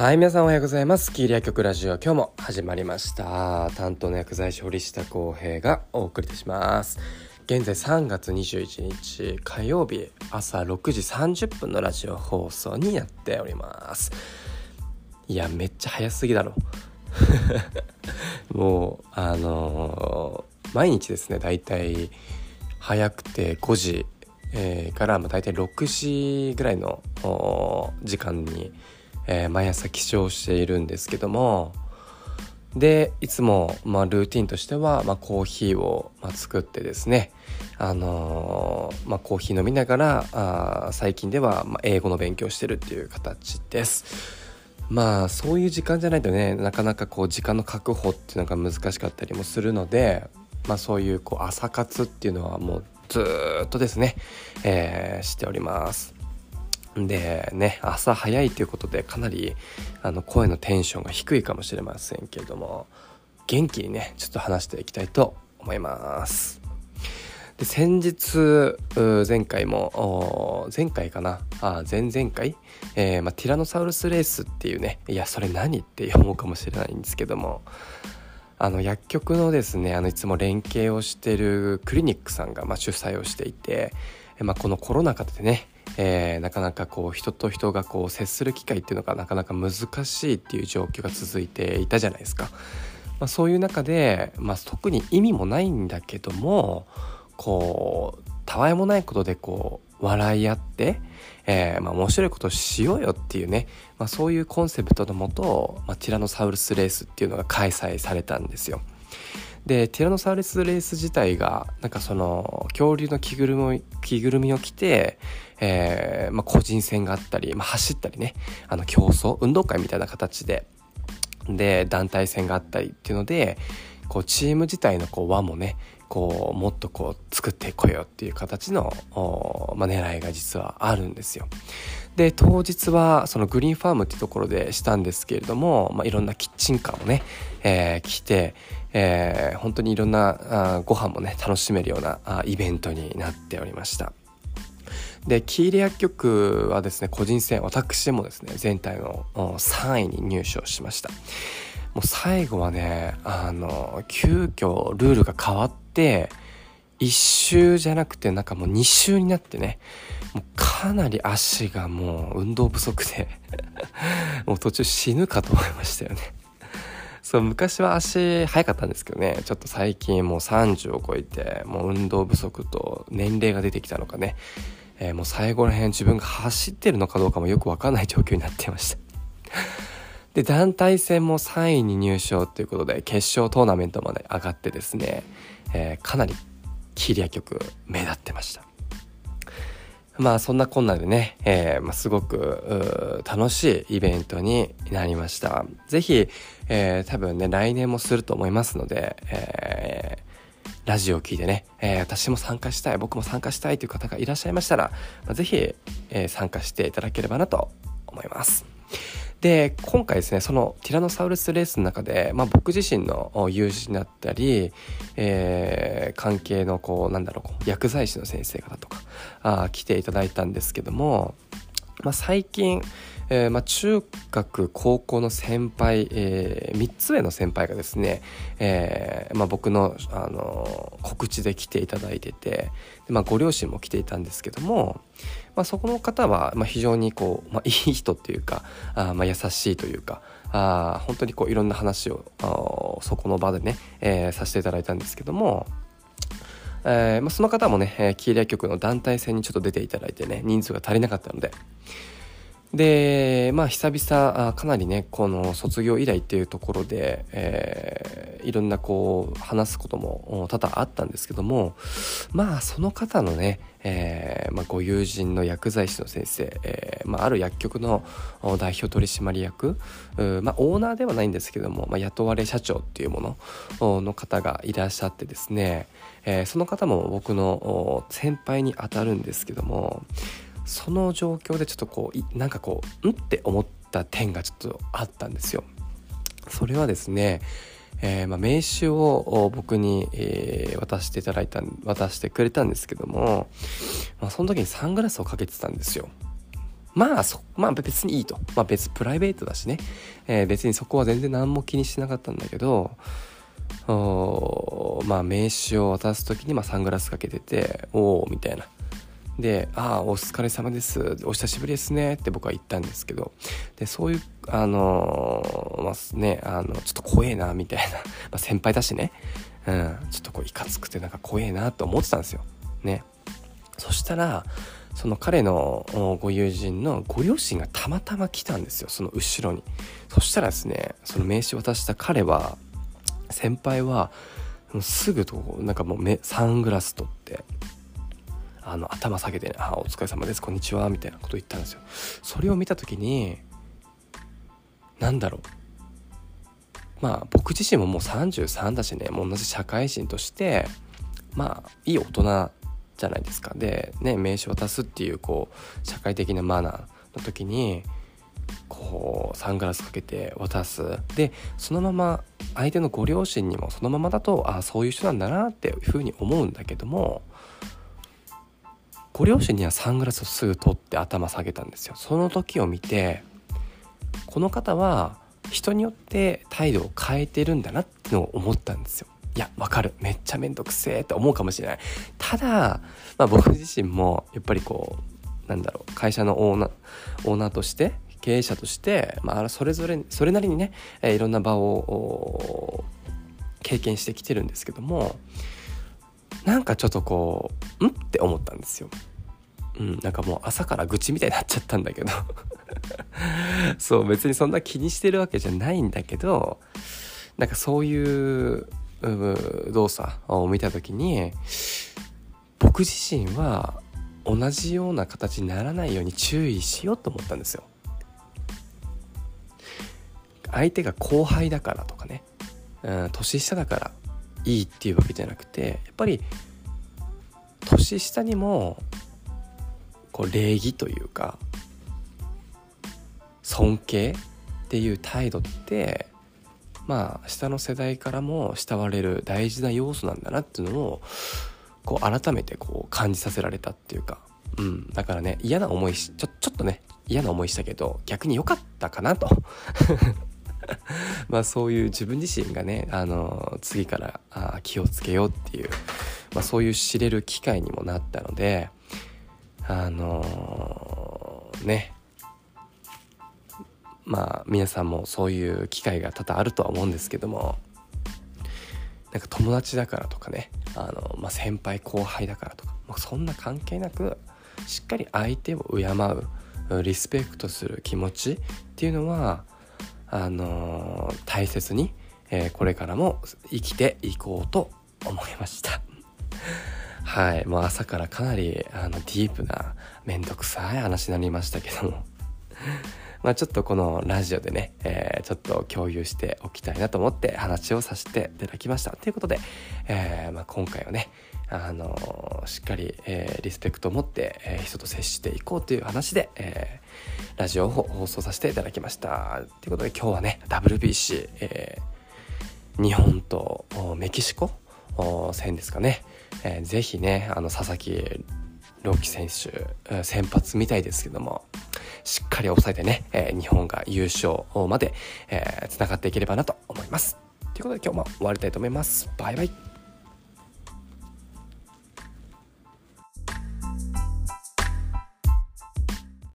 はい、皆さんおはようございます。キーリア局ラジオ、今日も始まりました。担当の薬剤師、堀下康平がお送りいたします。現在3月21日火曜日朝6時30分のラジオ放送になっております。いや、めっちゃ早すぎだろ。もう、あのー、毎日ですね、だいたい早くて5時、えー、から、まあ、大体6時ぐらいの時間に、えー、毎朝起床しているんですけどもでいつも、まあ、ルーティンとしては、まあ、コーヒーを、まあ、作ってですね、あのー、まあ、コーヒー飲みながらあ最近では、まあ、英語の勉強してるっていう形です。まあそういう時間じゃないとねなかなかこう時間の確保っていうのが難しかったりもするので、まあ、そういうこう朝活っていうのはもうずっとですね、えー、しております。でね朝早いということでかなりあの声のテンションが低いかもしれませんけれども元気にねちょっと話していきたいと思います。で先日前回も前回かなあ前々回、えー、まあ、ティラノサウルスレースっていうねいやそれ何って思うかもしれないんですけどもあの薬局のですねあのいつも連携をしてるクリニックさんがま主催をしていて、まあ、このコロナ禍でねえー、なかなかこう人と人がこう接する機会っていうのがなかなか難しいっていう状況が続いていたじゃないですか。まあ、そういう中で、まあ、特に意味もないんだけどもこうたわいもないことでこう笑い合って、えーまあ、面白いことをしようよっていうね、まあ、そういうコンセプトのもと、まあ、ティラノサウルスレースっていうのが開催されたんですよ。でティラノサウルスレース自体がなんかその恐竜の着ぐるみ着ぐるみを着て、えーまあ、個人戦があったり、まあ、走ったりねあの競争運動会みたいな形でで団体戦があったりっていうのでこうチーム自体のこう輪もねこうもっとこう作ってこようっていう形の、まあ、狙いが実はあるんですよ。で当日はそのグリーンファームっていうところでしたんですけれども、まあ、いろんなキッチンカーをね、えー、来て、えー、本当にいろんなあご飯もね楽しめるようなあイベントになっておりました。でキーレ薬局はですね個人戦私もですね全体の3位に入賞しましたもう最後はねあの急遽ルールが変わって1周じゃなくてなんかもう2周になってねもうかなり足がもう運動不足で もう途中死ぬかと思いましたよね。そう昔は足速かったんですけどねちょっと最近もう30を超えてもう運動不足と年齢が出てきたのかね、えー、もう最後ら辺自分が走ってるのかどうかもよく分かんない状況になってました。で団体戦も3位に入賞ということで決勝トーナメントまで上がってですね、えー、かなりキリア局目立ってましたまあそんなこんなでね、えーまあ、すごく楽しいイベントになりました。ぜひ、えー、多分ね、来年もすると思いますので、えー、ラジオを聞いてね、えー、私も参加したい、僕も参加したいという方がいらっしゃいましたら、まあ、ぜひ、えー、参加していただければなと思います。で今回ですねそのティラノサウルスレースの中で、まあ、僕自身の友人だったり、えー、関係のこうなんだろう薬剤師の先生方とかあ来ていただいたんですけども、まあ、最近、えーまあ、中学高校の先輩、えー、3つ上の先輩がですね、えーまあ、僕の、あの告知で来ていただいててで、まあ、ご両親も来ていたんですけども、まあ、そこの方は、まあ、非常にこう、まあ、いい人っていうかあ、まあ、優しいというかあ本当にこういろんな話をそこの場でね、えー、させていただいたんですけどもえーまあ、その方もね、えー、キーリア局の団体戦にちょっと出ていただいてね人数が足りなかったのででまあ久々かなりねこの卒業以来っていうところで、えー、いろんなこう話すことも多々あったんですけどもまあその方のね、えーまあ、ご友人の薬剤師の先生、えーまあ、ある薬局の代表取締役まあ、オーナーではないんですけども、まあ、雇われ社長っていうものの方がいらっしゃってですね、えー、その方も僕の先輩にあたるんですけどもその状況でちょっとこうなんかこうんって思った点がちょっとあったんですよ。それはですね、えー、ま、名刺を僕に、え、渡していただいた渡してくれたんですけども、まあ、その時にサングラスをかけてたんですよ。まあそまあ別にいいと、まあ、別プライベートだしね、えー、別にそこは全然何も気にしてなかったんだけどおまあ名刺を渡す時にまあサングラスかけてて「おお」みたいな。で「ああお疲れ様です。お久しぶりですね」って僕は言ったんですけど。でそういうあのー、まあねあのちょっと怖えなみたいな、ま、先輩だしね、うん、ちょっとこういかつくてなんか怖えなと思ってたんですよ。ね。そしたらその彼のご友人のご両親がたまたま来たんですよ。その後ろに。そしたらですねその名刺渡した彼は先輩はすぐとなんかもうサングラス取ってあの頭下げて、ね「あお疲れ様ですこんにちは」みたいなこと言ったんですよ。それを見た時に何だろう。まあ僕自身ももう33だしねもう同じ社会人としてまあいい大人じゃないですか。でね名刺渡すっていうこう社会的なマナーの時にこうサングラスかけて渡す。でそのまま相手のご両親にもそのままだとああそういう人なんだなっていうふうに思うんだけどもご両親にはサングラスをすぐ取って頭下げたんですよ。その時を見てこの方は人によって態度を変えてるんだなってのを思ったんですよ。いやわかる。めっちゃめんどくせえって思うかもしれない。ただ、まあ、僕自身もやっぱりこうなんだろう会社のオーナーオーナーとして経営者として、まあ、それぞれそれなりにね、え、いろんな場を経験してきてるんですけどもなんかちょっとこう「ん?」って思ったんですよ。うん、なんかもう朝から愚痴みたいになっちゃったんだけど そう別にそんな気にしてるわけじゃないんだけどなんかそういう動作を見た時に僕自身は同じような形にならないように注意しようと思ったんですよ。相手が後輩だからとかね、うん、年下だからいいっていうわけじゃなくてやっぱり年下にもこう礼儀というか尊敬っていう態度ってまあ下の世代からも慕われる大事な要素なんだなっていうのをこう改めてこう感じさせられたっていうか、うん、だからね嫌な思いしちょちょっとね嫌な思いしたけど逆に良かったかなと。まあそういう自分自身がねあの次からあ気をつけようっていう、まあ、そういう知れる機会にもなったのであのー、ね。まあ皆さんもそういう機会が多々あるとは思うんですけどもなんか友達だからとかねあの、まあ、先輩後輩だからとか、まあ、そんな関係なくしっかり相手を敬うリスペクトする気持ちっていうのはあのー、大切に、えー、これからも生きていこうと思いました。はい。もう朝からかなりあのディープな面倒くさい話になりましたけども。まあちょっとこのラジオでね、えー、ちょっと共有しておきたいなと思って話をさせていただきました。ということで、えー、まあ、今回はね、あの、しっかり、えー、リスペクトを持って、えー、人と接していこうという話で、えー、ラジオを放送させていただきました。ということで今日はね WBC、えー、日本とメキシコ戦ですかね、えー、ぜひねあの佐々木朗希選手先発みたいですけどもしっかり抑えてね、えー、日本が優勝まで、えー、がっていければなと思います。ということで今日も終わりたいと思います。バイバイ。